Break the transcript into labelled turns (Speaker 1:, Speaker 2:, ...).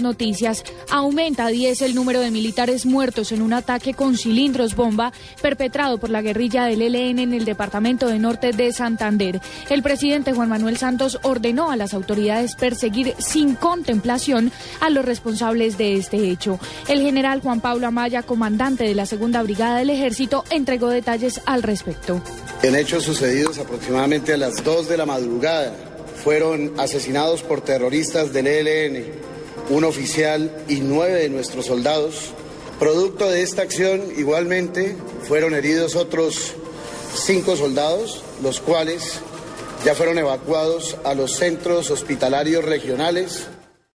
Speaker 1: Noticias. Aumenta a 10 el número de militares muertos en un ataque con cilindros bomba perpetrado por la guerrilla del ELN en el departamento de norte de Santander. El presidente Juan Manuel Santos ordenó a las autoridades perseguir sin contemplación a los responsables de este hecho. El general Juan Pablo Amaya, comandante de la segunda brigada del ejército, entregó detalles al respecto.
Speaker 2: En hechos sucedidos aproximadamente a las 2 de la madrugada, fueron asesinados por terroristas del ELN un oficial y nueve de nuestros soldados. Producto de esta acción, igualmente, fueron heridos otros cinco soldados, los cuales ya fueron evacuados a los centros hospitalarios regionales